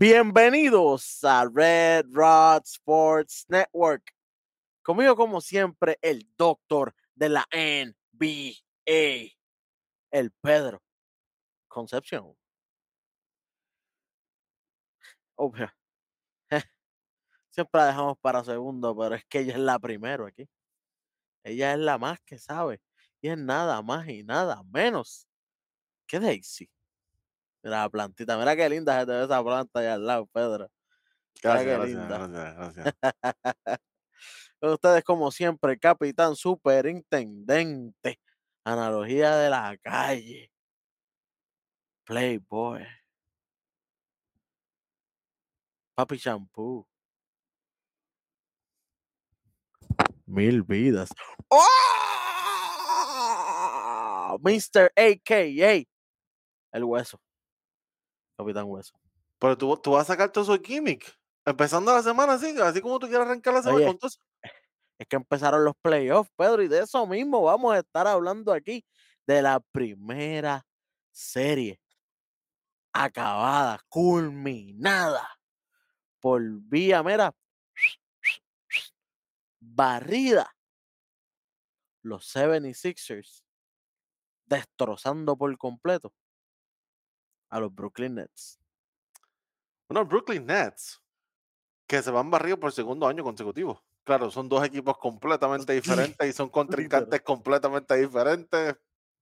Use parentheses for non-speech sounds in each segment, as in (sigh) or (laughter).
Bienvenidos a Red Rod Sports Network. Conmigo, como siempre, el doctor de la NBA, el Pedro Concepción. Obvio. (laughs) Siempre la dejamos para segundo, pero es que ella es la primero aquí. Ella es la más que sabe. Y es nada más y nada menos que Daisy. Mira la plantita, mira qué linda se te ve esa planta allá al lado, Pedro. Mira Gracias, qué gracias, linda. gracias, gracias. (laughs) Ustedes, como siempre, capitán superintendente. Analogía de la calle. Playboy. Papi Shampoo. Mil vidas. ¡Oh! Mr. AKA. El hueso. Capitán Hueso. Pero tú, tú vas a sacar todo su gimmick. Empezando la semana así, así como tú quieras arrancar la semana Oye, con. (laughs) Es que empezaron los playoffs, Pedro, y de eso mismo vamos a estar hablando aquí. De la primera serie acabada, culminada por vía, mira, barrida. Los 76ers destrozando por completo a los Brooklyn Nets. Bueno, Brooklyn Nets, que se van barridos por segundo año consecutivo. Claro, son dos equipos completamente (laughs) diferentes y son contrincantes completamente diferentes,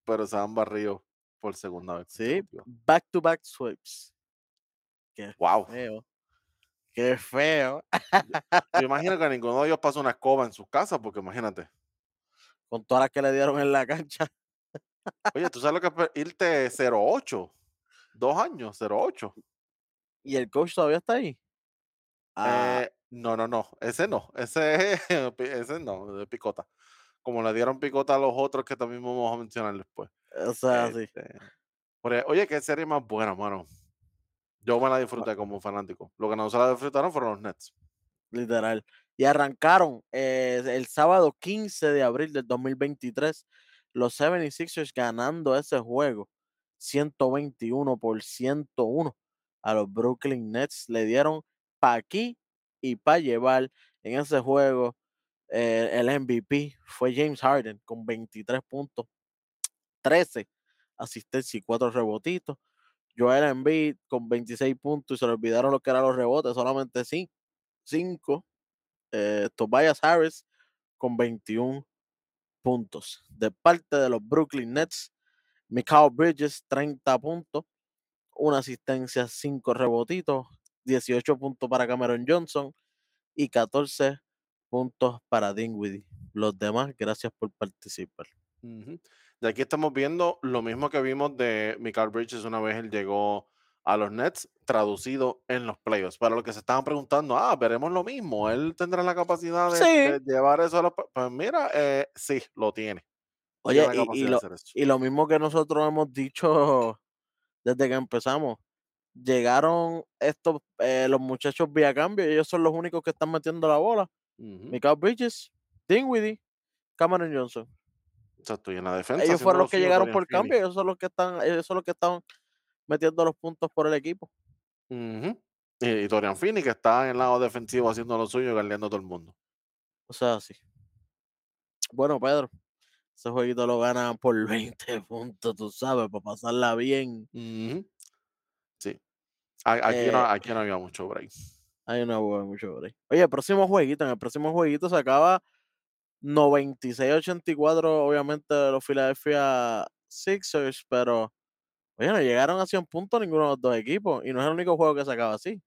pero se van barridos por segunda vez. Sí, back to back sweeps. Qué Wow. feo. Qué feo. Yo imagino que ninguno de ellos pasa una escoba en sus casas, porque imagínate. Con todas las que le dieron en la cancha. Oye, ¿tú sabes lo que es irte 0-8? Dos años, 0-8. Y el coach todavía está ahí. Ah, Eh, no, no, no, ese no, ese, es- (laughs) ese no, de picota. Como le dieron picota a los otros que también vamos a mencionar después. o sea, sí. Este, porque, oye, qué serie más buena, mano. Yo me la disfruté como fanático. Lo que no se la disfrutaron fueron los Nets. literal. Y arrancaron eh, el sábado 15 de abril del 2023 los 76ers ganando ese juego 121 por 101 a los Brooklyn Nets. Le dieron pa' aquí y pa' llevar en ese juego. eh, el MVP fue James Harden con 23 puntos, 13 asistencias y 4 rebotitos. Joel Embiid con 26 puntos y se le olvidaron lo que eran los rebotes, solamente 5 eh, Tobias Harris con 21 puntos. De parte de los Brooklyn Nets, Mikal Bridges 30 puntos, una asistencia, 5 rebotitos, 18 puntos para Cameron Johnson y 14 puntos para Dinwiddie. Los demás, gracias por participar. Ujú. De aquí estamos viendo lo mismo que vimos de Michael Bridges una vez él llegó a los Nets, traducido en los playoffs. Para los que se estaban preguntando, ah, veremos lo mismo. Él tendrá la capacidad de, Sí. de llevar eso a los. pla-?" Pues mira, eh, sí, lo tiene. Oye, y- lo, y lo mismo que nosotros hemos dicho (laughs) desde que empezamos. Llegaron estos, eh, los muchachos vía cambio, y ellos son los únicos que están metiendo la bola. Ujú. Mikal Bridges, Dinwiddie, Cameron Johnson. Exacto, y en la defensa. Ellos fueron lo los que llegaron por Finney. cambio, ellos son los que están, ellos son los que están metiendo los puntos por el equipo. Y, y Dorian Finney, que está en el lado defensivo haciendo lo suyo a todo el mundo. O sea, sí. Bueno, Pedro, ese jueguito lo ganan por (laughs) 20 puntos, tú sabes, para pasarla bien. Sí. No, Eh, aquí no había mucho break. Hay una buena mucho ahí. Oye, el próximo jueguito, en el próximo jueguito se acaba 96-84, obviamente, de los Philadelphia Sixers, pero oye, no llegaron a 100 puntos ninguno de los dos equipos, y no es el único juego que se acaba así,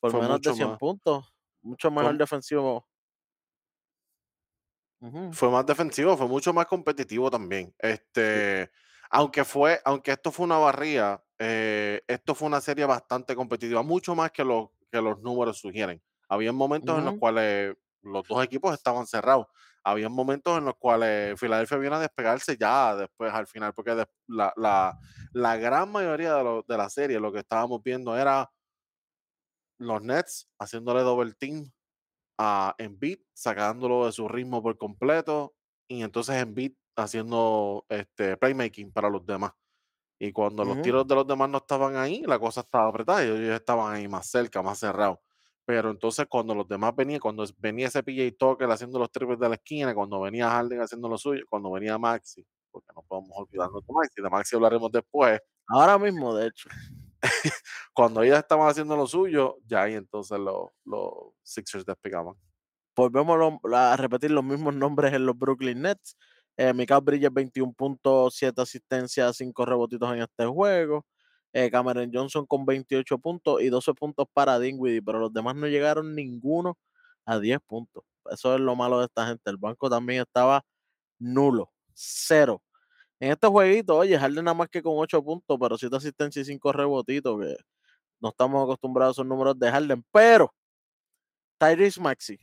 por Fue menos de mucho 100 más. puntos, mucho mejor Fue, defensivo. Fue más defensivo, fue mucho más competitivo también. Sí. Este, aunque fue, aunque esto fue una barría, eh, esto fue una serie bastante competitiva, mucho más que, lo, que los números sugieren. Había momentos en los cuales los dos equipos estaban cerrados. Había momentos en los cuales Filadelfia viene a despegarse ya después al final, porque des- la, la- la gran mayoría de, lo- de la serie lo que estábamos viendo era los Nets haciéndole double team a Embiid, sacándolo de su ritmo por completo, y entonces Embiid haciendo este playmaking para los demás. Y cuando los Ujú. tiros de los demás no estaban ahí, la cosa estaba apretada y ellos estaban ahí más cerca, más cerrados. Pero entonces cuando los demás venían, cuando venía ese PJ Tucker haciendo los triples de la esquina, cuando venía Harden haciendo lo suyo, cuando venía Maxi, porque no podemos olvidarnos de Maxi, de Maxi hablaremos después, Ahora mismo, de hecho. (laughs) cuando ellos estaban haciendo lo suyo, ya ahí entonces los, Sixers despegaban. Volvemos a repetir los mismos nombres en los Brooklyn Nets. Eh, Mikal Bridges, 21 puntos, 7 asistencias, 5 rebotitos en este juego. Eh, Cameron Johnson con 28 puntos y 12 puntos para Dinwiddie, pero los demás no llegaron ninguno a 10 puntos. Eso es lo malo de esta gente. El banco también estaba nulo, cero. En este jueguito, oye, Harden nada más que con 8 puntos, pero 7 asistencias y 5 rebotitos, que no estamos acostumbrados a esos números de Harden. Pero Tyrese Maxi,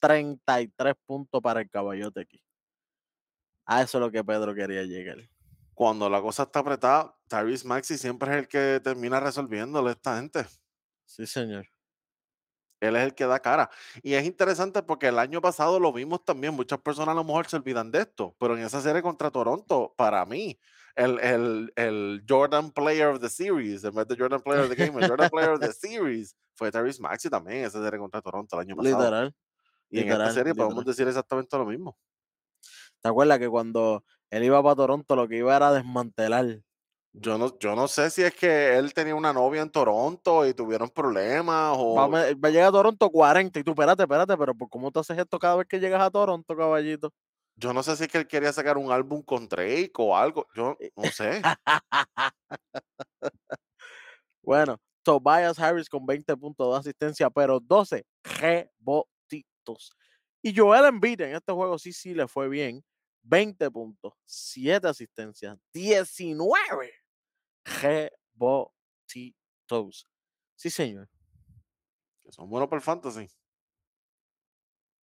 33 puntos para el caballote aquí. A eso es lo que Pedro quería llegar. Cuando la cosa está apretada, Tyrese Maxi siempre es el que termina resolviéndole a esta gente. Sí, señor. Él es el que da cara. Y es interesante porque el año pasado lo vimos también. Muchas personas a lo mejor se olvidan de esto, pero en esa serie contra Toronto, para mí, el, el, el Jordan Player of the Series, en vez de Jordan Player of the Game, el Jordan Player of the (laughs) Series fue Tyrese Maxi también esa serie contra Toronto el año pasado. Literal. y en esta literal, serie podemos decir exactamente lo mismo. ¿Te acuerdas que cuando él iba para Toronto lo que iba era desmantelar? Yo no, yo no sé si es que él tenía una novia en Toronto y tuvieron problemas o va a llegar a Toronto 40 y tú, espérate, espérate, pero ¿por ¿cómo tú haces esto cada vez que llegas a Toronto, caballito? yo no sé si es que él quería sacar un álbum con Drake o algo. Yo Eh, no sé. (laughs) Bueno, Tobias Harris con 20 puntos de asistencia, pero 12 rebotitos. Y Joel Embiid en este juego sí, sí le fue bien. 20 puntos, 7 asistencias, 19 rebotitos. Sí, señor. Que son buenos para el fantasy.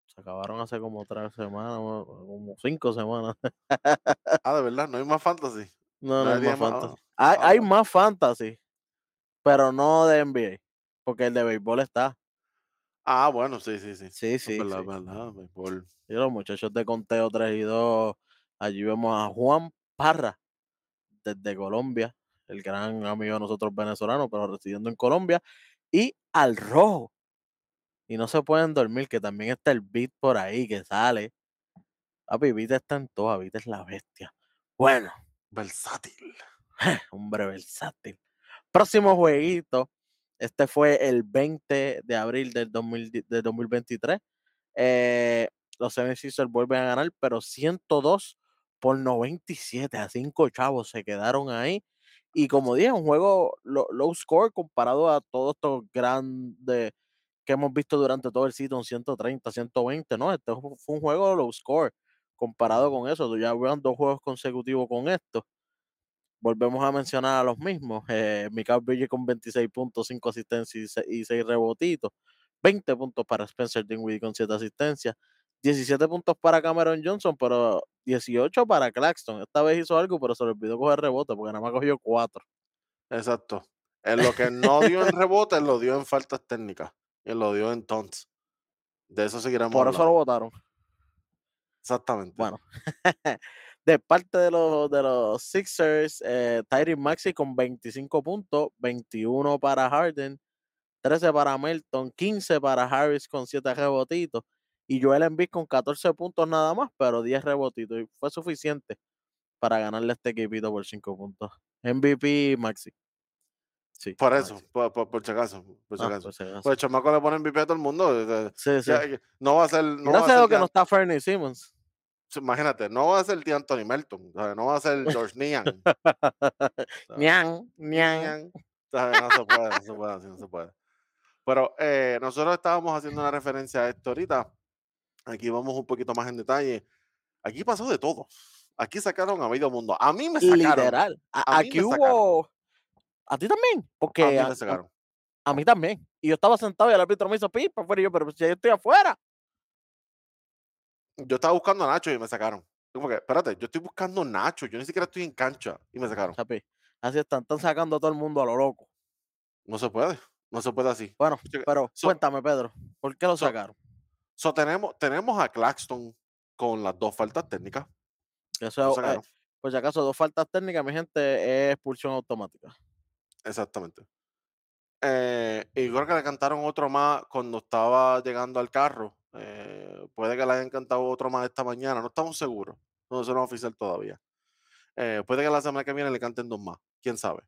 Se acabaron hace como tres semanas, como cinco semanas. (laughs) Ah, de verdad, no hay más fantasy. No, no hay Nadie más fantasy. ah, Hay, ah, hay más fantasy, pero no de NBA, porque el de béisbol está. Ah, bueno, sí, sí, sí. Sí, sí, verdad, sí. verdad, béisbol. Y los muchachos de conteo 3 y 2, allí vemos a Juan Parra, desde Colombia, el gran amigo de nosotros venezolanos, pero residiendo en Colombia, y al rojo. Y no se pueden dormir, que también está el beat por ahí que sale. Papi, beat está en todas, beat es la bestia. Bueno, Versátil. (laughs) hombre versátil. Próximo jueguito. Este fue el 20 de abril del, 2000 di- del 2023. Eh, los 76ers vuelven a ganar, pero 102 por 97 a 5 chavos se quedaron ahí. Y como dije, un juego lo- low score comparado a todos estos grandes que hemos visto durante todo el season, 130, 120, ¿no? Este fue un juego low score comparado con eso. Ya vean dos juegos consecutivos con esto volvemos a mencionar a los mismos. Eh, Mikal Bridges con 26 puntos, 5 asistencias y 6 rebotitos. 20 puntos para Spencer Dinwiddie con 7 asistencias. 17 puntos para Cameron Johnson, pero 18 para Claxton. Esta vez hizo algo, pero se le olvidó coger rebote porque nada más cogió 4. Exacto. En lo que no dio en rebote, lo dio en faltas técnicas. Y lo dio en taunts. De eso seguiremos Por eso lo hablando. votaron. Exactamente. Bueno, (laughs) de parte de los, de los Sixers, eh, Maxi con 25 puntos, 21 para Harden, 13 para Melton, 15 para Harris con 7 rebotitos y Joel Embiid con 14 puntos nada más, pero 10 rebotitos y fue suficiente para ganarle a este equipito por 5 puntos. MVP Maxi. Sí, Por eso, Maxi. por, por, por si acaso. Por si Ah, acaso. por si acaso. Pues el chamaco le pone MVP a todo el mundo. Sí, sí. no va a ser. No va a Gracias a ser Dios que no está Fernie Simmons. Imagínate, no va a ser el tío Anthony Melton. ¿sabes? No va a ser George Nian. (laughs) Nian, ¿sabes? No se puede, no se puede, no se puede. Pero eh, nosotros estábamos haciendo una referencia a esto ahorita. Aquí vamos un poquito más en detalle. Aquí pasó de todo. Aquí sacaron a medio mundo. A mí me sacaron. Literal. A- A mí aquí me sacaron. hubo. A ti también. Porque A mí a- me sacaron. A mí también. Y yo estaba sentado y el árbitro me hizo pipa afuera y yo, pero si yo estoy afuera. Yo estaba buscando a Nacho y me sacaron. Espérate, yo estoy buscando a Nacho. Yo ni siquiera estoy en cancha. Y me sacaron. Chapi, así están, están sacando a todo el mundo a lo loco. No se puede. No se puede así. Bueno, pero so- cuéntame, Pedro, ¿por qué lo so- sacaron? So, tenemos, tenemos a Claxton con las dos faltas técnicas. Eso Lo es, eh. Por si acaso, dos faltas técnicas, mi gente, es expulsión automática. Exactamente. Eh, y creo que le cantaron otro más cuando estaba llegando al carro. Eh, puede que le hayan cantado otro más esta mañana, no estamos seguros. No, eso no es oficial todavía. Eh, puede que la semana que viene le canten dos más, quién sabe.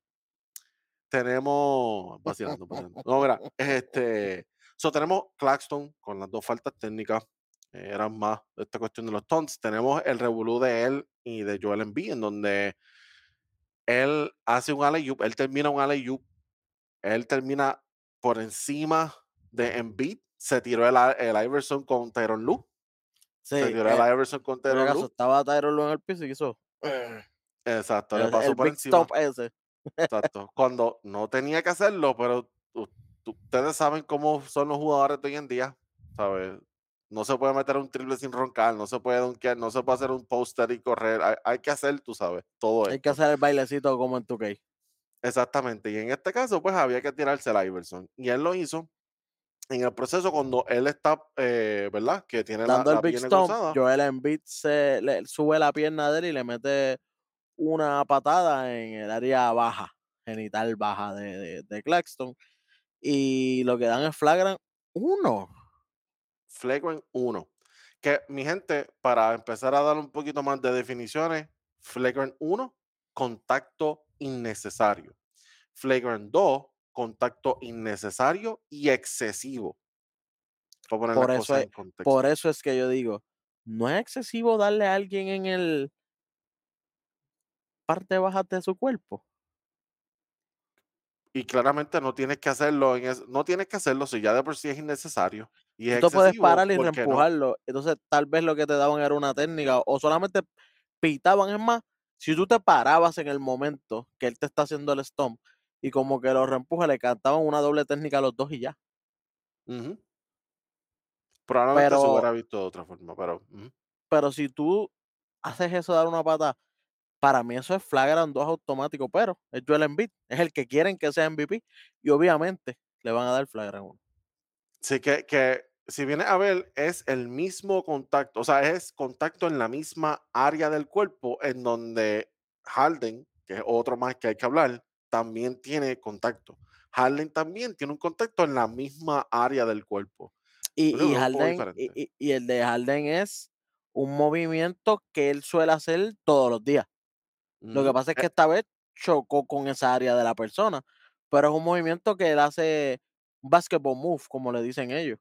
Tenemos. Vacilando, vacilando. No, mira, (laughs) este. So, tenemos Claxton con las dos faltas técnicas. eh, eran más de esta cuestión de los taunts. Tenemos el revolú de él y de Joel Embiid, en donde él hace un alley él termina un alley él termina por encima de Embiid, se tiró el, el Iverson con Tyron. Sí, se tiró eh, el Iverson con Tyron Lue. estaba Tyron Lue en el piso y hizo Exacto, le pasó el por encima. stop ese. Exacto. Cuando no tenía que hacerlo, pero ustedes saben cómo son los jugadores de hoy en día, ¿sabes? No se puede meter un triple sin roncar, no se puede donkear, no se puede hacer un poster y correr. Hay, hay que hacer, tú sabes, todo Hay que hacer el bailecito como en 2K. Exactamente. Y en este caso, pues había que tirarse el Iverson. Y él lo hizo en el proceso cuando él está, eh, ¿verdad? Que tiene la, Dando el la big pierna stomp. Joel Embiid se le, sube la pierna de él y le mete una patada en el área baja, genital baja de, de, de Claxton. Y lo que dan es flagran uno. Flagrant 1. Que mi gente, para empezar a dar un poquito más de definiciones, Flagrant 1, contacto innecesario. Flagrant 2, contacto innecesario y excesivo. Por eso, es, contexto. por eso es que yo digo, no es excesivo darle a alguien en el parte baja de su cuerpo. Y claramente no tienes que hacerlo, en es- no tienes que hacerlo si ya de por sí es innecesario. Y es Tú puedes parar y reempujarlo. Entonces, tal vez lo que te daban era una técnica o solamente pitaban. Es más, si tú te parabas en el momento que él te está haciendo el stomp y como que lo reempuja, le cantaban una doble técnica a los dos y ya. Probablemente se Pero, hubiera visto de otra forma, pero pero si tú haces eso dar una pata, para mí eso es flagrant 2 automático, pero es Joel Embiid, es el que quieren que sea MVP y obviamente le van a dar flagrant 1. Sí, que, que si viene a ver, es el mismo contacto, o sea, es contacto en la misma área del cuerpo en donde Harden, que es otro más que hay que hablar, también tiene contacto. Harden también tiene un contacto en la misma área del cuerpo. Y, Harden, y el de Harden es un movimiento que él suele hacer todos los días. Lo que Ujú. pasa es Eh, que esta vez chocó con esa área de la persona, pero es un movimiento que él hace un basketball move, como le dicen ellos.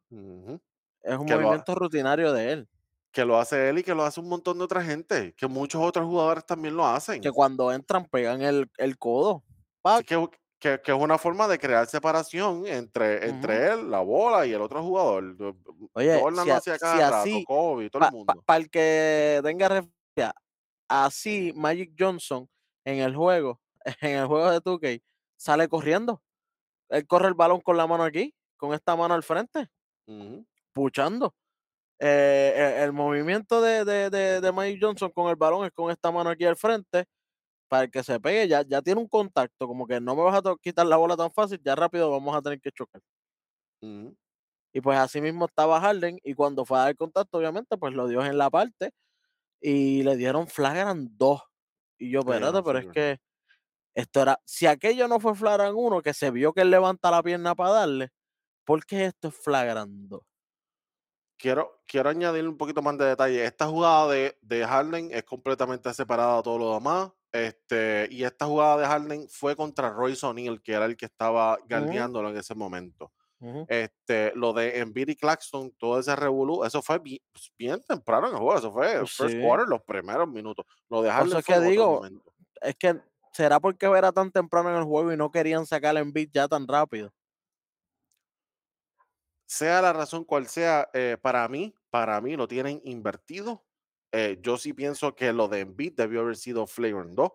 Es un Que ha- movimiento rutinario de él, que lo hace él y que lo hace un montón de otra gente, que muchos otros jugadores también lo que hacen. cuando entran pegan el, el codo. Que, que, que es una forma de crear separación entre, entre él, la bola y el otro jugador. Do- Oye, Jordan si, a- si rato, así, Kobe, todo el para mundo. el que tenga referencia, así Magic Johnson en el juego, (laughs) en el juego de 2K, sale corriendo. Él corre el balón con la mano aquí, con esta mano al frente, puchando. Eh, eh, el movimiento de, de, de, de Magic Johnson con el balón es con esta mano aquí al frente, para el que se pegue, ya, ya tiene un contacto, como que no me vas a quitar la bola tan fácil, ya rápido vamos a tener que chocar. Y pues así mismo estaba Harden, y cuando fue a dar contacto, obviamente, pues lo dio en la parte, y le dieron flagrant 2. Y yo, espérate, pero es que esto era, si aquello no fue flagrant 1, que se vio que él levanta la pierna para darle, ¿por qué esto es flagrant 2? Quiero, quiero añadir un poquito más de detalle. Esta jugada de, de Harden es completamente separada de todo lo demás. Este, y esta jugada de Harden fue contra Royce O'Neal, que era el que estaba Ujú, guardiándolo en ese momento. Este, lo de Embiid y Claxton, todo ese revolú, eso fue bien, pues, bien temprano en el juego, eso fue Pues first quarter, los primeros minutos. Lo de Por Harden eso es que digo, es que será porque era tan temprano en el juego y no querían sacar el beat ya tan rápido. Sea la razón cual sea, eh, para mí, para mí lo tienen invertido. Eh, yo sí pienso que lo de Embiid debió haber sido flagrant 2.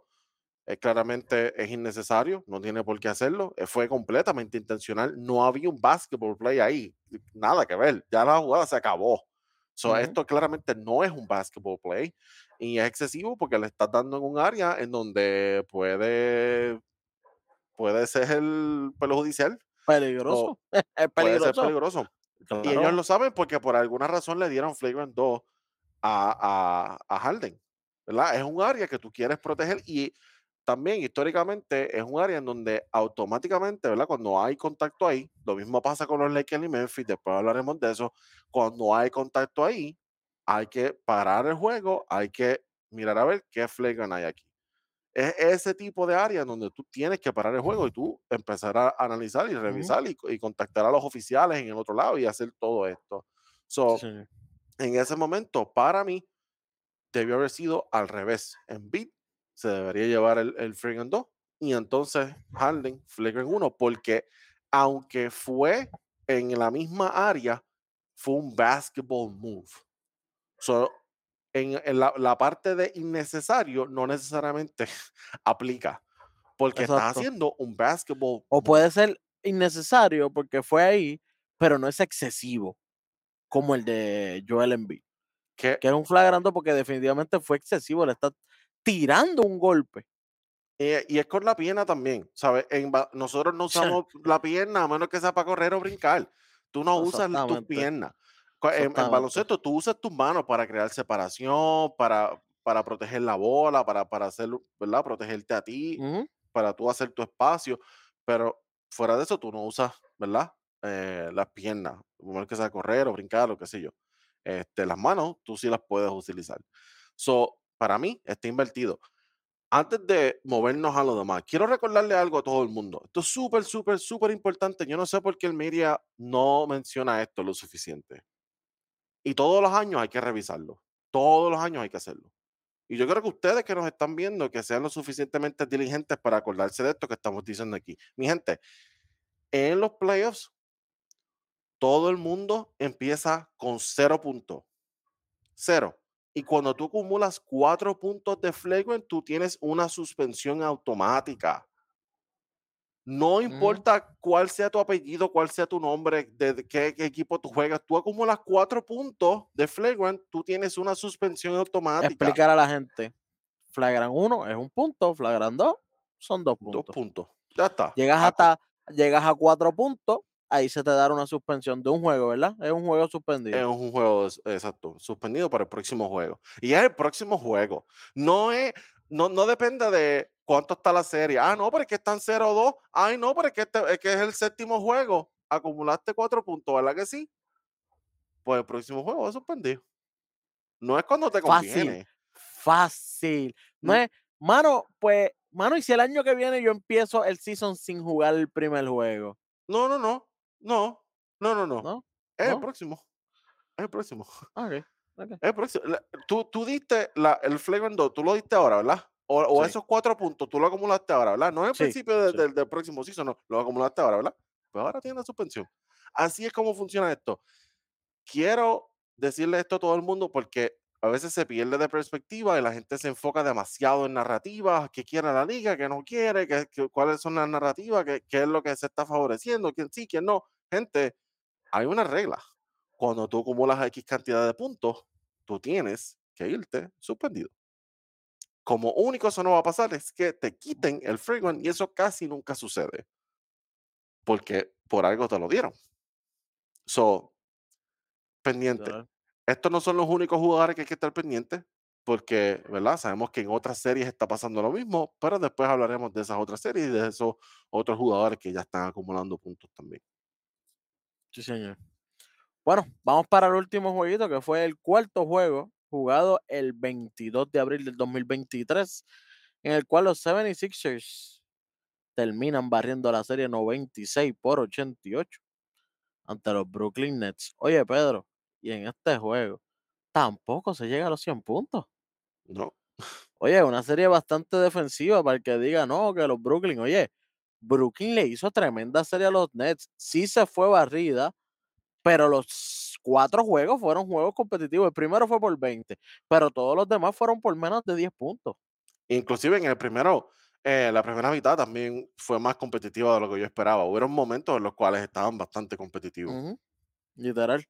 Eh, claramente es innecesario, no tiene por qué hacerlo. eh, fue completamente intencional. No había un basketball play ahí, nada que ver. Ya la jugada se acabó. So, Ujú. Esto claramente no es un basketball play y es excesivo porque le estás dando en un área en donde puede, puede ser el pelo judicial Peligroso, (laughs) es puede ser peligroso. peligroso. Y ellos Claro. lo saben porque por alguna razón le dieron flagrant 2 a, a, a Harden. ¿verdad? Es un área que tú quieres proteger y también históricamente es un área en donde automáticamente, ¿verdad? Cuando hay contacto ahí, lo mismo pasa con los Lakers y Memphis, después hablaremos de eso, cuando hay contacto ahí, hay que parar el juego, hay que mirar a ver qué flagrant hay aquí. Es ese tipo de área donde tú tienes que parar el juego y tú empezar a analizar y revisar y, y contactar a los oficiales en el otro lado y hacer todo esto. So, en ese momento, para mí, debió haber sido al revés. En beat se debería llevar el, el Flagrant 2 y entonces Harden Flagrant 1, porque aunque fue en la misma área, fue un basketball move. So, en, en la, la parte de innecesario no necesariamente (laughs) aplica, porque estás Exacto. haciendo un basketball O move. puede ser innecesario porque fue ahí, pero no es excesivo, como el de Joel Embiid, que que es un flagrante porque definitivamente fue excesivo, le está tirando un golpe. Eh, y es con la pierna también, ¿sabes? En nosotros no usamos la pierna a menos que sea para correr o brincar. Tú no usas tus piernas. En, en baloncesto tú usas tus manos para crear separación, para, para proteger la bola, para, para hacer, ¿verdad? Protegerte a ti, para tú hacer tu espacio. Pero fuera de eso tú no usas, ¿verdad? Eh, las piernas, a menos que sea correr o brincar o qué sé yo. Este, las manos tú sí las puedes utilizar. So, para mí está invertido antes de movernos a lo demás, quiero recordarle algo a todo el mundo. Esto es súper, súper, súper importante. Yo no sé por qué el media no menciona esto lo suficiente. Y todos los años hay que revisarlo. Todos los años hay que hacerlo. Y yo creo que ustedes que nos están viendo, que sean lo suficientemente diligentes para acordarse de esto que estamos diciendo aquí. Mi gente, en los playoffs, todo el mundo empieza con cero puntos. Cero. Y cuando tú acumulas cuatro puntos de flagrant, tú tienes una suspensión automática. No importa cuál sea tu apellido, cuál sea tu nombre, de qué, qué equipo tú juegas, tú acumulas cuatro puntos de flagrant, tú tienes una suspensión automática. Explicar a la gente. Flagran 1 es un punto, flagran 2 son dos Dos puntos. puntos. Ya está. Llegas hasta, llegas a cuatro puntos, ahí se te da una suspensión de un juego, ¿verdad? Es un juego Es suspendido. un juego, es- exacto, suspendido para el próximo juego. Y es el próximo juego. No es, no, no depende de cuánto está la serie. Ah, no, pero es que están 0-2. Ay, no, pero es que, este- es que es el séptimo juego. Acumulaste cuatro puntos, ¿verdad que sí? Pues el próximo juego es suspendido. No es cuando te Fácil. conviene. Fácil. No Mm. es, mano, pues, mano, y si el año que viene yo empiezo el season sin jugar el primer juego, No, no, no. No, no, no, no. ¿no? Es el próximo. Es el próximo. (laughs) Ok, ok. Es el próximo. La- tú, tú diste la, el flagrant 2, tú lo diste ahora, ¿verdad? O, o Sí. esos cuatro puntos, tú lo acumulaste ahora, ¿verdad? No en el Sí, principio de- sí. del- del próximo season, no. Lo acumulaste ahora, ¿verdad? Pues ahora tiene la suspensión. Así es como funciona esto. Quiero decirle esto a todo el mundo porque a veces se pierde de perspectiva y la gente se enfoca demasiado en narrativas, qué quiere la liga, qué no quiere, qué, cuáles son las narrativas, qué, qué es lo que se está favoreciendo, quién sí, quién no. Gente, hay una regla. Cuando tú acumulas X cantidad de puntos, tú tienes que irte suspendido. Como único eso no va a pasar es que te quiten el flagrant y eso casi nunca sucede. Porque por algo te lo dieron. So, pendiente. Estos no son los únicos jugadores que hay que estar pendientes, porque, ¿verdad? Sabemos que en otras series está pasando lo mismo, pero después hablaremos de esas otras series y de esos otros jugadores que ya están acumulando puntos también. Sí, señor. Bueno, vamos para el último jueguito, que fue el cuarto juego, jugado el 22 de abril del 2023, en el cual los 76ers terminan barriendo la serie 96 por 88 ante los Brooklyn Nets. Oye, Pedro, y en este juego tampoco se llega a los 100 puntos. ¿no? Oye, una serie bastante defensiva para el que diga, no, que los Brooklyn, oye, Brooklyn le hizo tremenda serie a los Nets. Sí se fue barrida, pero los cuatro juegos fueron juegos competitivos. El primero fue por 20, pero todos los demás fueron por menos de 10 puntos. Inclusive en el primero, eh, la primera mitad también fue más competitiva de lo que yo esperaba. Hubieron momentos en los cuales estaban bastante competitivos. Literal.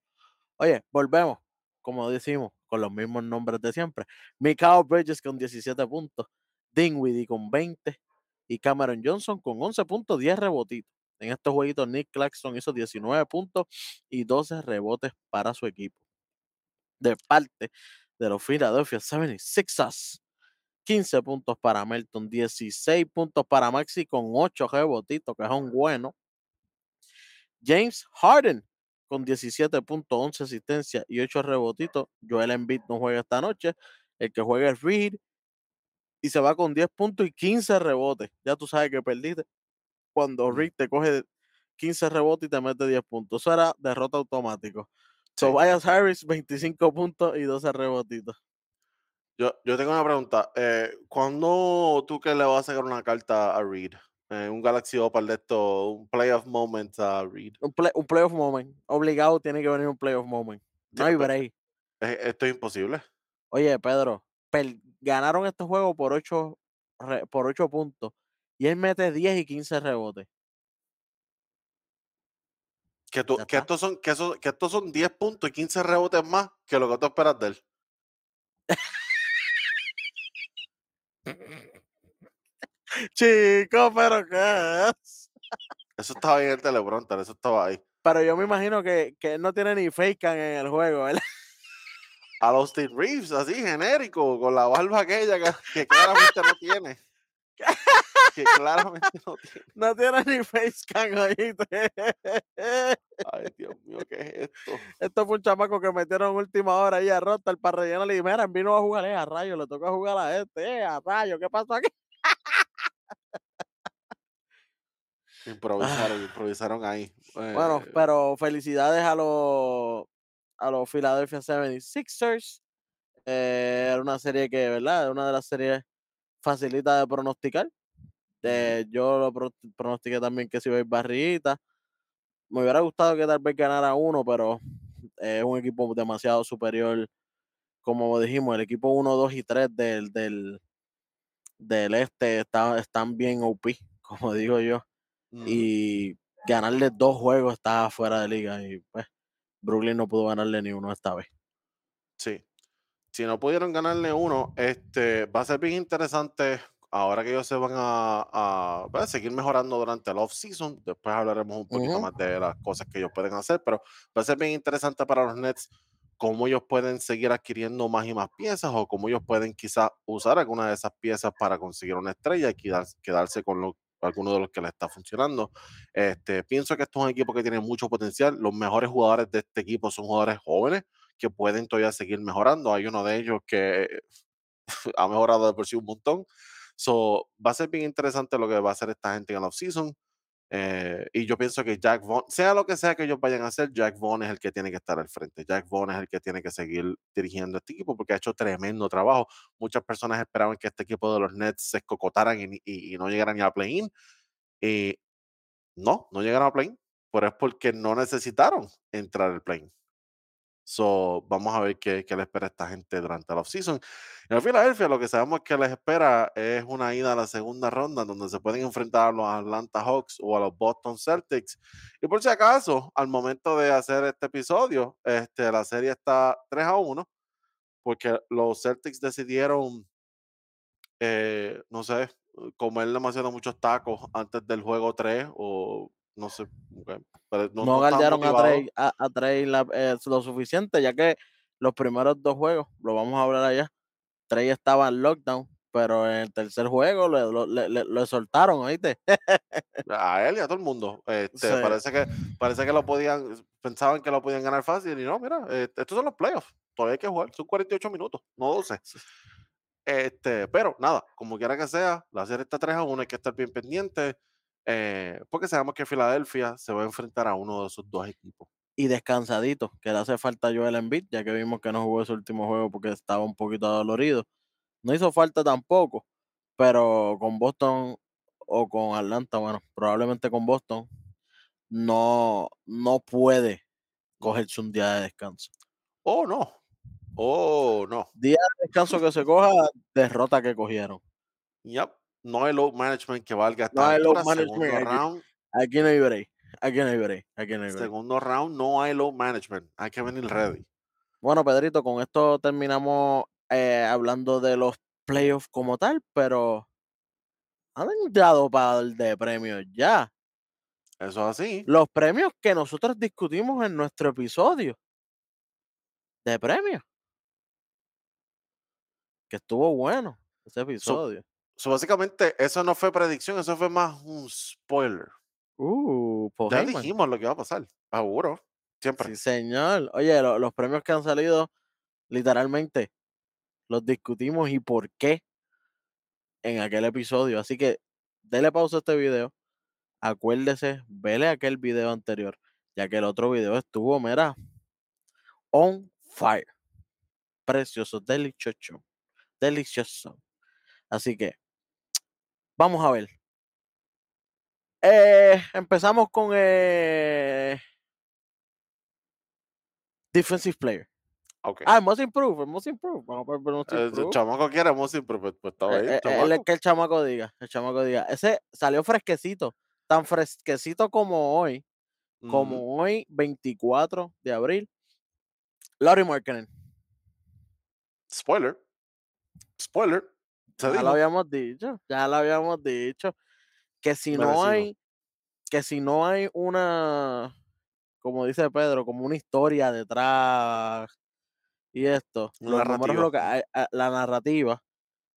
Oye, volvemos, como decimos, con los mismos nombres de siempre. Mikao Bridges con 17 puntos, Dinwiddie con 20 y Cameron Johnson con 11 puntos, 10 rebotitos. En estos jueguitos, Nick Claxton hizo 19 puntos y 12 rebotes para su equipo. De parte de los Philadelphia 76ers, 15 puntos para Melton, 16 puntos para Maxi con 8 rebotitos, que son buenos. James Harden con 17 puntos, 11 asistencias y 8 rebotitos. Joel Embiid no juega esta noche. El que juega es Reed y se va con 10 puntos y 15 rebotes. Ya tú sabes que perdiste cuando. Reed te coge 15 rebotes y te mete 10 puntos. Eso era derrota automático. Sí. Tobias Harris, 25 puntos y 12 rebotitos. Yo, yo tengo una pregunta. Eh, ¿Cuándo tú que le vas a sacar una carta a Reed? Eh, un Galaxy Opal de esto, un playoff moment a Reed. Un, play- un playoff moment. Obligado tiene que venir un playoff moment. No hay pero- break. Eh, esto es imposible. Oye, Pedro, ganaron este juego por 8, por 8 puntos. Y él mete 10 y 15 rebotes. Que, tú- que, estos son, que, eso- que estos son 10 puntos y 15 rebotes más que lo que tú esperas de él. (laughs) Chico, pero qué es. Eso estaba ahí en el teleprompter, eso estaba ahí. Pero yo me imagino que, que él no tiene ni fake en el juego, ¿verdad? A los Austin Reeves, así genérico, con la barba aquella que, que claramente no tiene. Que claramente no tiene. (laughs) No tiene ni face cam, ¿oíste? Ay, Dios mío, ¿qué es esto? Esto fue un chamaco que metieron última hora ahí a Rotter para rellenar y mira, vino a jugar, eh, a rayo, le toca jugar a este, eh, a rayo, ¿qué pasó aquí? Improvisaron, improvisaron ahí. Ah. Bueno, Eh, pero felicidades a los a los Philadelphia 76ers. Eh, era una serie que, ¿verdad? Una de las series facilitas de pronosticar. Eh, yo lo pro- pronostiqué también que se iba a ir barrita. Me hubiera gustado que tal vez ganara uno, pero es un equipo demasiado superior. Como dijimos, el equipo 1, 2 y 3 del, del, del este está- están bien OP, (laughs) como digo yo. ujú. Y ganarle dos juegos está fuera de liga. Y pues, Brooklyn no pudo ganarle ni uno esta vez. Sí. Si no pudieron ganarle uno, este va a ser bien interesante ahora que ellos se van a, a, a seguir mejorando durante el off-season. Después hablaremos un poquito más de las cosas que ellos pueden hacer, pero va a ser bien interesante para los Nets cómo ellos pueden seguir adquiriendo más y más piezas o cómo ellos pueden quizás usar alguna de esas piezas para conseguir una estrella y quedarse, quedarse con lo, alguno de los que les está funcionando. Este, pienso que esto es un equipo que tiene mucho potencial. Los mejores jugadores de este equipo son jugadores jóvenes que pueden todavía seguir mejorando. Hay uno de ellos que (laughs) ha mejorado de por sí un montón. So, va a ser bien interesante lo que va a hacer esta gente en el offseason. Eh, y yo pienso que Jack Vaughn, sea lo que sea que ellos vayan a hacer, Jack Vaughn es el que tiene que estar al frente. Jack Vaughn es el que tiene que seguir dirigiendo este equipo porque ha hecho tremendo trabajo. Muchas personas esperaban que este equipo de los Nets se escocotaran y, y- y no llegaran ni a play-in. Y no, no llegaron a play-in, pero es porque no necesitaron entrar al play-in. So, vamos a ver qué, qué le espera a esta gente durante la offseason. En el Filadelfia, lo que sabemos que les espera es una ida a la segunda ronda, donde se pueden enfrentar a los Atlanta Hawks o a los Boston Celtics. Y por si acaso, al momento de hacer este episodio, este, la serie está 3 a 1, porque los Celtics decidieron, eh, no sé, comer demasiado muchos tacos antes del juego 3, o no sé, pero No, no, galdearon a. Trey, a, a Trey la- eh, lo suficiente, ya que los primeros dos juegos, lo vamos a hablar allá, Trey estaba en lockdown, pero en el tercer juego le, lo, le- le- lo soltaron, ¿oíste? (laughs) A él y a todo el mundo. Este, Sí. Parece que parece que lo podían, pensaban que lo podían ganar fácil y no, mira, eh, estos son los playoffs. Todavía hay que jugar, son 48 minutos, no 12. Este, pero nada, como quiera que sea, la serie está 3 a 1, hay que estar bien pendiente, eh, porque sabemos que Filadelfia se va a enfrentar a uno de esos dos equipos. Y descansadito, que le hace falta a Joel Embiid, ya que vimos que no jugó ese último juego porque estaba un poquito dolorido. No hizo falta tampoco, pero con Boston o con Atlanta, bueno, probablemente con Boston, no, no puede cogerse un día de descanso. Oh, no. Oh, no. Día de descanso que se coja, derrota que cogieron. Yep. No hay load management que valga No hay load management aquí. round, Aquí no hay break, aquí no hay break, aquí no hay break. segundo round, no hay load management. Hay que venir ready. Bueno, Pedrito, con esto terminamos eh, hablando de los playoffs como tal, pero han dado para el de premios ya. Eso es así. Los premios que nosotros discutimos en nuestro episodio de premios. Que estuvo bueno. ese episodio. So, básicamente, eso no fue predicción, eso fue más un spoiler. Uh, Paul Ya Heyman. dijimos lo que iba a pasar, seguro, siempre. Sí, señor. Oye, lo- los premios que han salido, literalmente, los discutimos y por qué en aquel episodio. Así que dele pausa a este video. Acuérdese, vele aquel video anterior, ya que el otro video estuvo, mira, on fire. Precioso, delicioso. Delicioso. Así que, vamos a ver. Eh, empezamos con eh, Defensive Player. Ah, Most Improved, Most Improved. Vamos a Most Eh, el Improved. chamaco quiere pues, pues, estaba ahí, Eh, eh, chamaco. el que el chamaco diga, el chamaco diga. Ese salió fresquecito, tan fresquecito como hoy, como hoy, 24 de abril. Laurie Markkinen, Spoiler. Spoiler. Ya dijo. lo habíamos dicho, ya lo habíamos dicho, que si no hay, que si no hay una, como dice Pedro, como una historia detrás y esto, Una los números, lo que a- la narrativa,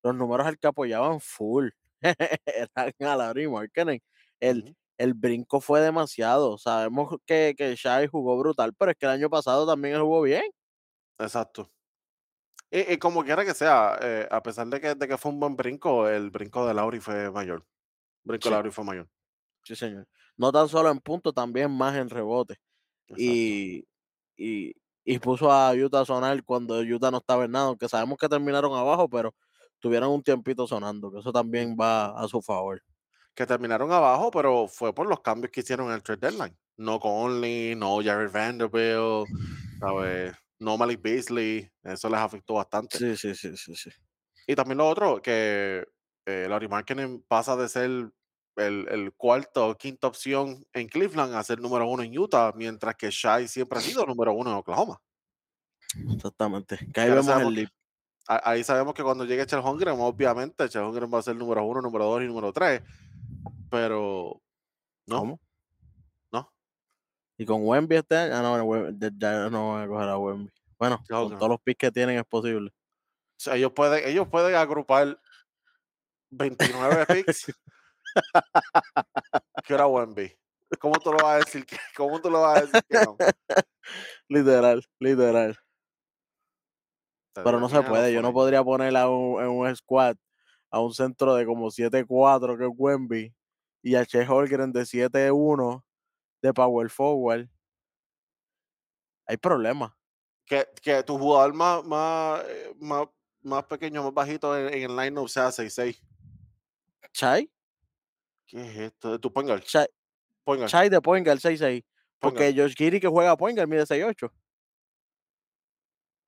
los números al que apoyaban full, (laughs) eran a Laurie Markkinen. El, el brinco fue demasiado. Sabemos que, que Shai jugó brutal, pero es que el año pasado también él jugó bien. Exacto. Y, y como quiera que sea, eh, a pesar de que, de que fue un buen brinco, el brinco de Lauri fue mayor. El brinco Sí. de Lauri fue mayor. Sí, señor. No tan solo en punto, también más en rebote. Y, y, y puso a Utah a sonar cuando Utah no estaba en nada, aunque sabemos que terminaron abajo, pero tuvieron un tiempito sonando, que eso también va a su favor. que terminaron abajo, pero fue por los cambios que hicieron en el trade deadline. No Conley, no Jared Vanderbilt, ¿sabes? No Malik Beasley, eso les afectó bastante. Sí, sí, sí, sí, sí. Y también lo otro, que eh, Laurie Markkinen pasa de ser el, el cuarto o quinta opción en Cleveland a ser número uno en Utah, mientras que Shai siempre ha (laughs) sido número uno en Oklahoma. Exactamente. Que ahí vemos sabemos el Ahí sabemos que cuando llegue Chel Holmgren, obviamente Chel Holmgren va a ser número uno, número dos y número tres, pero no, ¿Cómo? Y con Wemby este año, ah, no, ya- no van a coger a Wemby. Bueno, con todos los picks que tienen es posible. O sea, ellos pueden, ellos pueden agrupar 29 (laughs) picks que era Wemby. ¿Cómo tú lo vas a decir que, cómo tú lo vas a decir que no? (laughs) Literal, literal. Te Pero no se puede. Yo no 49ers. podría poner a un, en un squad a un centro de como 7-4 que es Wemby y a Che Holgren de 7-1 de Power Forward. Hay problemas. Que, que tu jugador más, más, eh, más, más pequeño, más bajito en, en el line-up sea 6'6". Chai, ¿Qué es esto? De tu point guard, Chai, point guard, Chai de point guard 6-6. point guard. Porque Josh Giri que juega point guard mide 6-8.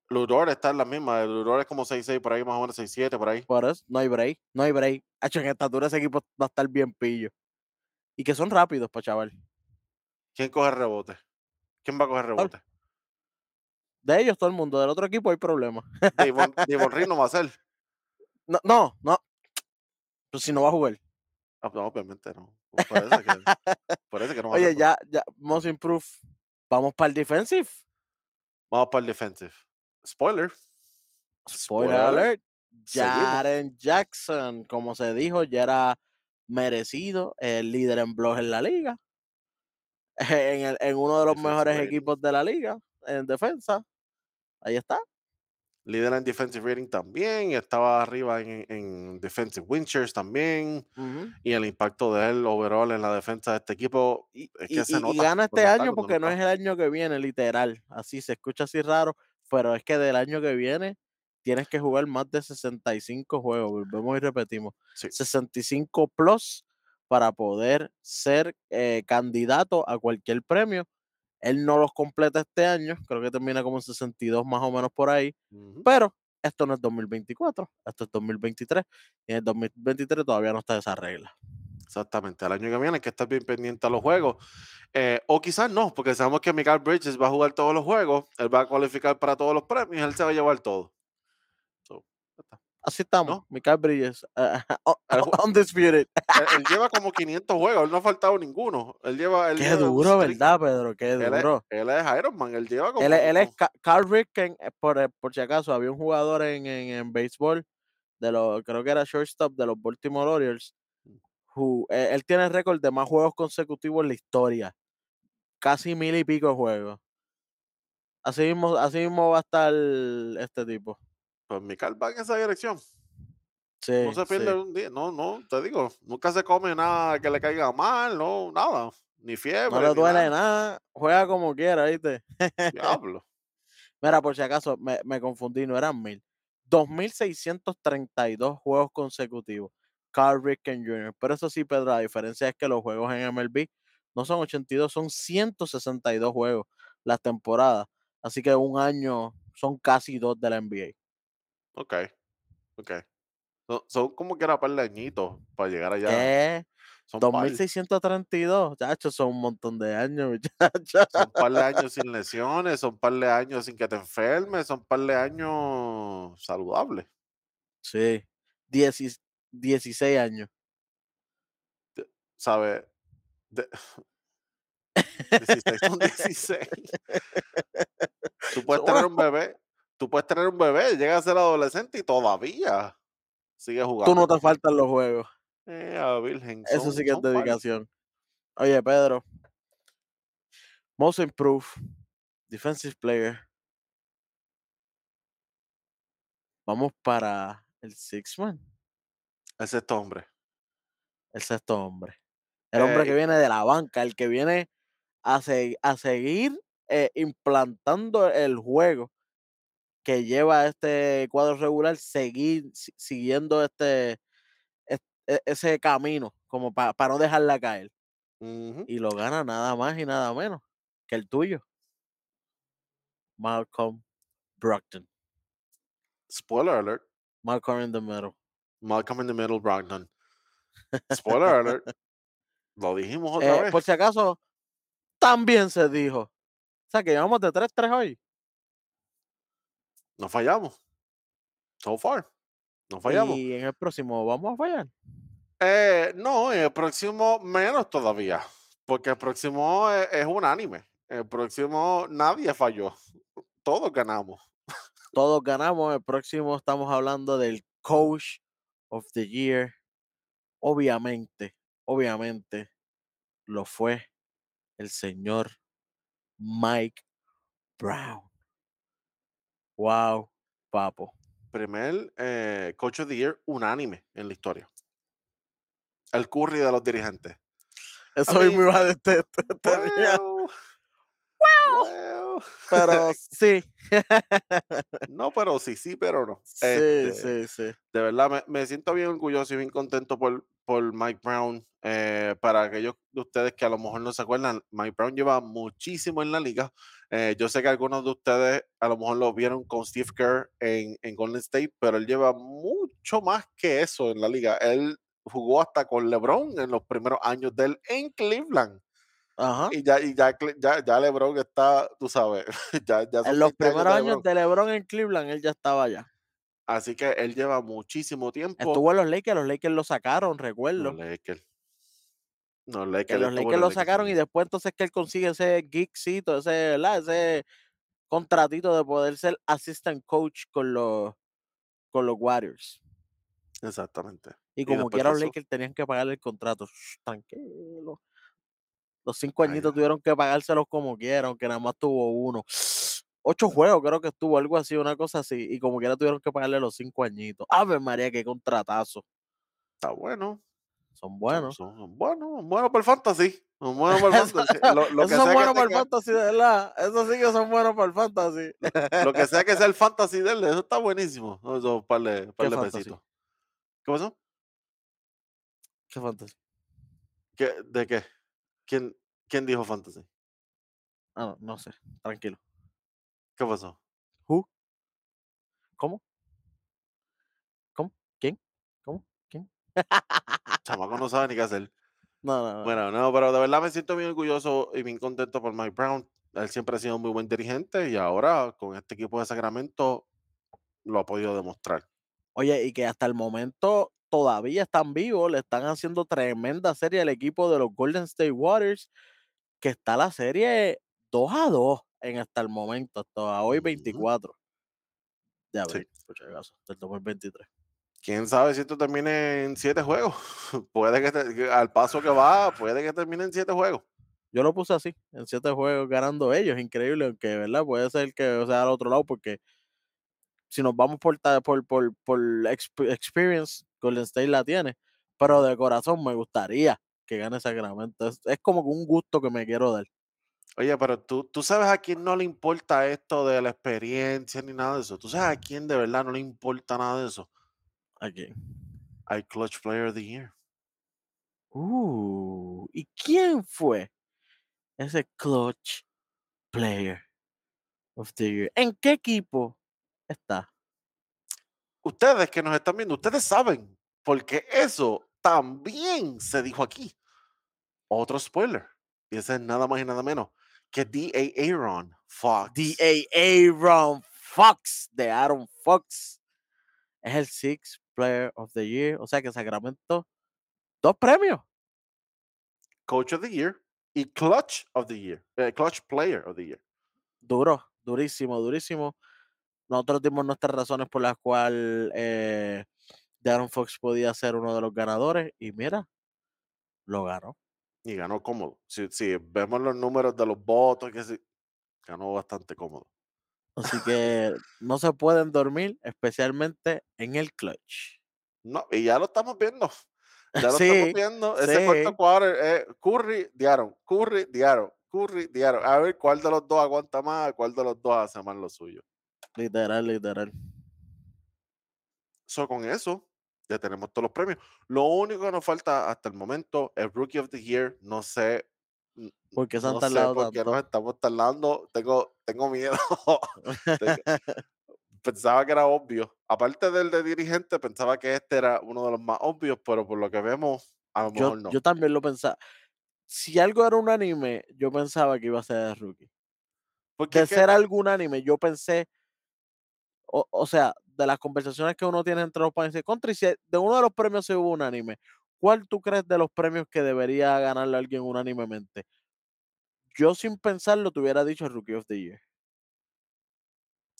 Ludor está en la misma. El Ludor es como 6'6", por ahí más o menos 6'7", por ahí. Por eso no hay break. No hay break. Hacho, en estatura ese equipo va a estar bien pillo. Y que son rápidos, pa' chaval. ¿Quién coge rebote? ¿Quién va a coger rebote? De ellos todo el mundo. Del otro equipo hay problemas. (laughs) Devon, no va a ser. No, no, no. Pues si no va a jugar. Ah, no, obviamente no. Parece que, parece que no va Oye, ya, ya, most improved. Vamos para el defensive. Vamos para el defensive. Spoiler. Spoiler alert. Seguimos. Jaren Jackson, como se dijo, ya era merecido el líder en blogs en la liga. En, el- en uno de los mejores rating. equipos de la liga, en defensa. Ahí está. Líder en defensive rating también. y Estaba arriba en, en defensive win shares también. Ujú. Y el impacto de él overall en la defensa de este equipo. Y, Es y- que se y- y nota gana este está, año no porque no es el año que viene, literal. Así se escucha así raro, pero es que del año que viene tienes que jugar más de 65 juegos. Volvemos y repetimos. Sí. 65 plus para poder ser eh, candidato a cualquier premio. Él no los completa este año, creo que termina como en 62 más o menos por ahí, pero esto no es 2024, esto es 2023 y en el 2023 todavía no está esa regla. Exactamente. El año que viene hay que estar bien pendiente a los juegos. Eh, o quizás no, porque sabemos que Michael Bridges va a jugar todos los juegos. Él va a cualificar para todos los premios. Él se va a llevar todo. So, ya está. Así estamos, ¿No? Mikael Bridges, (laughs) ju- undisputed. él, (laughs) él lleva como 500 juegos. Él no ha faltado ninguno. Él lleva. Él Qué lleva duro. ¿verdad, Pedro? Qué Él es, duro. él es Iron Man. Él lleva como. Él, es- él es Carl Ripken, eh, por, eh, por si acaso, había un jugador en, en, en béisbol de los, creo que era shortstop de los Baltimore Orioles. Mm. who- eh, él tiene el récord de más juegos consecutivos en la historia. Casi mil y pico de juegos. Así mismo, así mismo va a estar este tipo. Pues Mical va en esa dirección. Sí, No se pierde sí. un día. No, no, te digo, nunca se come nada que le caiga mal, no, nada. Ni fiebre. No le duele nada. nada. Juega como quiera, ¿viste? (laughs) Diablo. Mira, por si acaso, me, me confundí, no eran mil. 2.632 juegos consecutivos. Carl Ripken Jr. Pero eso sí, Pedro, la diferencia es que los juegos en MLB no son 82, son 162 juegos las temporadas. Así que un año son casi dos de la NBA. Ok, ok. Son, son como que era par de añitos para llegar allá. ¿Qué? Son par, 2.632, chacho, son un montón de años, (laughs) son par de años sin lesiones, son par de años sin que te enfermes, son par de años saludables. Sí, 10 16 años. ¿Sabes? De- (laughs) 16 son (laughs) 16. Tú puedes tener un bebé, tú puedes tener un bebé, llega a ser adolescente y todavía sigue jugando. Tú no te faltan los juegos. Eh, a virgen, Eso sí que es par. dedicación. Oye, Pedro. Most improved defensive player. Vamos para el six man, Es este hombre. el sexto hombre. El hombre que viene de la banca, el que viene a, se- a seguir eh, implantando el juego que lleva este cuadro regular, seguir si- siguiendo este, es- e- ese camino, como para no dejarla caer. y lo gana nada más y nada menos que el tuyo. Malcolm Brogdon. Spoiler alert. Malcolm in the middle. Malcolm in the Middle, Brogdon. Spoiler alert. (laughs) Lo dijimos otra Eh, vez. por si acaso, también se dijo. O sea que llevamos de 3-3 hoy. No fallamos. So far. No fallamos. Y en el próximo vamos a fallar. Eh, no, en el próximo menos todavía. Porque el próximo es, es unánime. El próximo nadie falló. Todos ganamos. Todos ganamos. El próximo estamos hablando del Coach of the Year. Obviamente, obviamente, lo fue el señor Mike Brown. Wow, papo. Primer eh, Coach of the Year unánime en la historia. El curry de los dirigentes. Eso a decir. tenía- Well, well. Pero (laughs) sí, No, pero sí, sí, pero no. sí, Este, sí, sí. De verdad, me, me siento bien orgulloso y bien contento por, por Mike Brown. Eh, para aquellos de ustedes que a lo mejor no se acuerdan, Mike Brown lleva muchísimo en la liga. Eh, yo sé que algunos de ustedes a lo mejor lo vieron con Steve Kerr en, en Golden State, pero él lleva mucho más que eso en la liga. Él jugó hasta con LeBron en los primeros años de él en Cleveland. Ajá. Y ya, y ya, ya, ya LeBron está, tú sabes, (laughs) ya, ya En los 20 años primeros de años LeBron. de LeBron en Cleveland, él ya estaba allá. Así que él lleva muchísimo tiempo. Estuvo en los Lakers, los Lakers lo sacaron, recuerdo. Los Lakers. Los Lakers. que él los Lakers lo Lakers sacaron y después entonces que él consigue ese gigcito, ese, ¿verdad? ese contratito de poder ser assistant coach con los, con los Warriors. Exactamente. Y como quiera los Lakers tenían que pagarle el contrato. Shh, tranquilo. Los cinco añitos ay. tuvieron que pagárselos como quieran, aunque nada más tuvo uno. (sniffs) Ocho juegos creo que estuvo, algo así, una cosa así. Y como quiera tuvieron que pagarle los cinco añitos. Ave María, qué contratazo. Está bueno. Son buenos. Son, buenos, son buenos para el fantasy. Son buenos para (laughs) el fantasy. Lo, lo Esos que son sea buenos que para el fantasy, de verdad. Esos sí que son buenos para el fantasy. lo que sea que sea el fantasy de él, eso está buenísimo. Eso, par de, par ¿Qué. ¿Qué pasó? Qué fantasy. ¿Qué, ¿De qué? ¿Quién, ¿Quién dijo fantasy? Ah, no, no sé. Tranquilo. ¿Qué pasó? Who? ¿Cómo? ¿Cómo? ¿Quién? ¿Cómo? ¿Quién? Chamaco no sabe ni qué hacer. No, no, no. Bueno, no, pero de verdad me siento bien orgulloso y bien contento por Mike Brown. Él siempre ha sido un muy buen dirigente y ahora con este equipo de Sacramento lo ha podido demostrar. Oye, y que hasta el momento todavía están vivos, le están haciendo tremenda serie al equipo de los Golden State Warriors, que está la serie 2 a 2 en hasta el momento, hasta hoy Ujú. 24 de Sí. abril, por si acaso, del 2023. Quién sabe si esto termine en 7 juegos. (laughs) Puede que te al paso que va, puede que termine en 7 juegos. Yo lo puse así, en 7 juegos ganando ellos, increíble, aunque, ¿verdad? Puede ser que sea al otro lado, porque si nos vamos por por por por exp experience, Golden State la tiene, pero de corazón me gustaría que gane Sacramento. Es es como un gusto que me quiero dar. Oye, pero tú tú sabes a quién no le importa esto de la experiencia ni nada de eso. ¿Tú sabes a quién de verdad no le importa nada de eso? ¿A quién? Al Clutch Player of the Year. Uh, ¿y quién fue ese clutch player of the year? ¿En qué equipo está? Ustedes que nos están viendo, ustedes saben, porque eso también se dijo aquí. Otro spoiler, y ese es nada más y nada menos que D.A. Aaron Fox. D.A. Aaron Fox, de Aaron Fox. Es el Sixth Player of the Year, o sea que Sacramento, 2 premios. Coach of the Year y Clutch of the Year, eh, Clutch Player of the Year. Duro, durísimo, durísimo. Nosotros dimos nuestras razones por las cuales eh, Aaron Fox podía ser uno de los ganadores y mira, lo ganó. Y ganó cómodo. Si, si vemos los números de los votos, que sí, ganó bastante cómodo. Así que no se pueden dormir, especialmente en el clutch. No, y ya lo estamos viendo. (laughs) Ya lo Sí, estamos viendo. Ese sí. cuarto quarter, eh, Curry, Diaron, Curry, Diaron, Curry, Diaron. A ver cuál de los dos aguanta más, cuál de los dos hace más lo suyo. Literal, literal. So, con eso, ya tenemos todos los premios. Lo único que nos falta hasta el momento es Rookie of the Year. No sé. ¿Por qué se han No sé tardado por qué tanto? nos estamos tardando. Tengo, tengo miedo. (laughs) (laughs) Pensaba que era obvio. Aparte del de dirigente, pensaba que este era uno de los más obvios, pero por lo que vemos, a lo yo, mejor no. yo también lo pensaba. Si algo era un anime, yo pensaba que iba a ser de rookie. Porque De es que- ser algún anime, yo pensé, o, o sea, de las conversaciones que uno tiene entre los países, contra, y si de uno de los premios se hubo un anime, ¿cuál tú crees de los premios que debería ganarle alguien unánimemente? Yo sin pensarlo te hubiera dicho Rookie of the Year.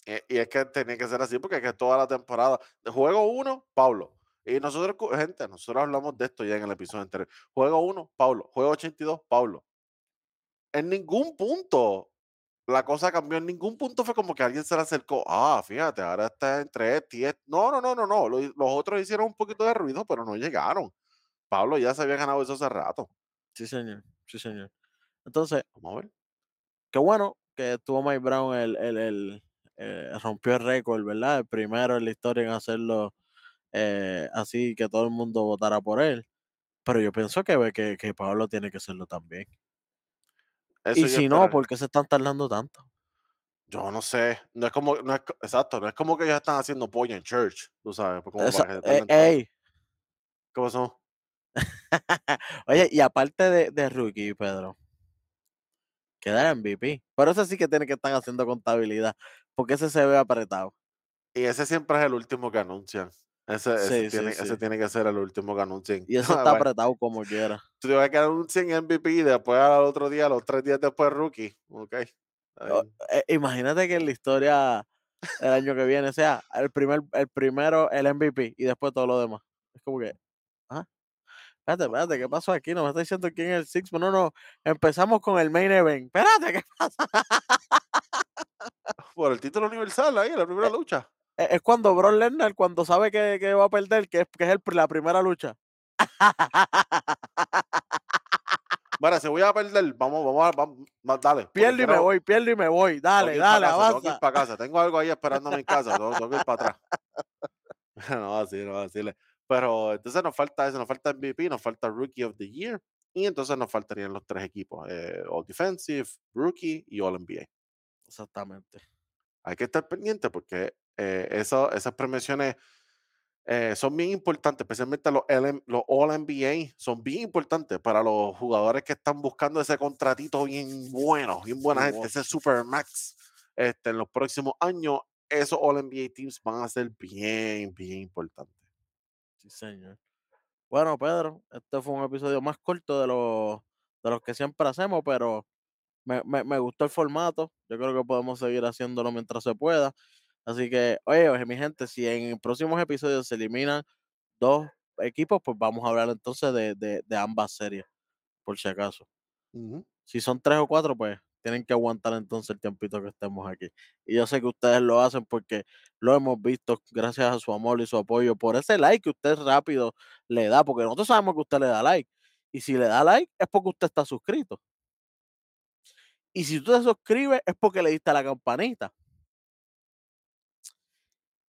Eh, y es que tenía que ser así porque es que toda la temporada, juego uno, Pablo. Y nosotros, gente, nosotros hablamos de esto ya en el episodio anterior. Juego uno, Pablo. Juego 82, Pablo. En ningún punto la cosa cambió. En ningún punto fue como que alguien se le acercó. Ah, fíjate, ahora está entre este y este. No, no, no, no, no. Lo- Los otros hicieron un poquito de ruido, pero no llegaron. Pablo ya se había ganado eso hace rato. Sí, señor. Sí, señor. Entonces, Vamos a ver. qué bueno que tuvo Mike Brown el, el, el, eh, rompió el récord, ¿verdad? El primero en la historia en hacerlo eh, así que todo el mundo votara por él. Pero yo pienso que, que, que Pablo tiene que hacerlo también. Eso y si no. ¿por qué se están tardando tanto? Yo no sé. No es como, no es, exacto, no es como que ellos están haciendo pollo en church, tú sabes. pues, Como Esa- para que eh, ey, ¿Qué pasó? (laughs) Oye, y aparte de, de rookie, Pedro, queda el MVP. Pero ese sí que tiene que estar haciendo contabilidad, porque ese se ve apretado. Y ese siempre es el último que anuncian. Ese, ese Sí, sí, tiene, ese sí. tiene que ser el último que anuncien. Y (laughs) ese está Bueno, apretado como quiera. Tú ves que anuncien MVP y después al otro día, los tres días después, rookie. Ok. está eh, imagínate que en la historia el año que viene sea el primer, el primero el MVP y después todo lo demás. Es como que, ah, espérate, espérate, ¿qué pasó aquí? No me está diciendo quién es el Six. No, no, empezamos con el main event. Espérate, ¿qué pasa? (laughs) Por el título universal ahí, la primera Eh, lucha. Es es cuando Brock Lesnar, cuando sabe que, que va a perder, que es, que es el, la primera lucha. (laughs) Bueno, si voy a perder, vamos, vamos, vamos, va- dale. Pierdo y me voy, pierdo y me voy. Dale, dale, casa, Tengo que avanza. ir para casa. Tengo algo ahí esperándome en casa. Tengo, tengo que ir para atrás. (laughs) no, así, no, así. Pero entonces nos falta eso, nos falta MVP, nos falta Rookie of the Year. Y entonces nos faltarían los tres equipos: eh, All Defensive, Rookie y All NBA. Exactamente. hay que estar pendiente porque eh, eso- esas premiaciones eh, son bien importantes, especialmente los, LM los All NBA, son bien importantes para los jugadores que están buscando ese contratito bien bueno, bien buena Sí, gente, bueno. ese Supermax. Este, en los próximos años, esos All NBA teams van a ser bien, bien importantes. Sí, señor. Bueno, Pedro, este fue un episodio más corto de los, de los que siempre hacemos, pero me, me- me gustó el formato. Yo creo que podemos seguir haciéndolo mientras se pueda. Así que, oye, oye, mi gente, si en próximos episodios se eliminan dos equipos, pues vamos a hablar entonces de, de, de ambas series, por si acaso. Si son tres o cuatro, pues tienen que aguantar entonces el tiempito que estemos aquí. Y yo sé que ustedes lo hacen porque lo hemos visto gracias a su amor y su apoyo, por ese like que usted rápido le da, porque nosotros sabemos que usted le da like. Y si le da like es porque usted está suscrito. Y si tú te suscribes es porque le diste la campanita.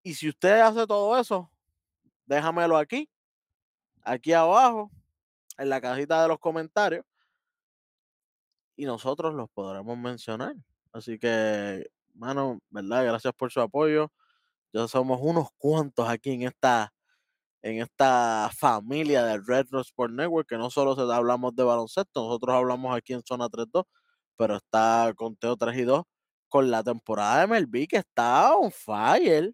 Y si usted hace todo eso, déjamelo aquí, aquí abajo, en la cajita de los comentarios, y nosotros los podremos mencionar. Así que, mano, ¿verdad? Gracias por su apoyo. Ya somos unos cuantos aquí en esta, en esta familia del Retro Sport Network, que no solo se hablamos de baloncesto, nosotros hablamos aquí en Zona 3-2, pero está Conteo 3 y 2 con la temporada de MLB que está on fire.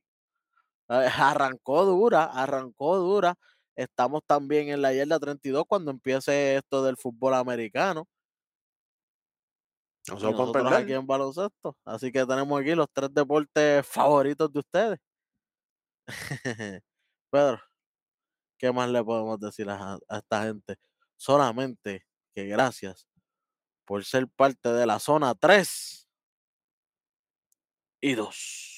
Eh, Arrancó dura, arrancó dura. Estamos también en la yarda 32 cuando empiece esto del fútbol americano. Nosotros perder. aquí en baloncesto. Así que tenemos aquí los tres deportes favoritos de ustedes. (laughs) Pedro, ¿qué más le podemos decir a, a esta gente? Solamente que gracias por ser parte de la zona 3 y 2.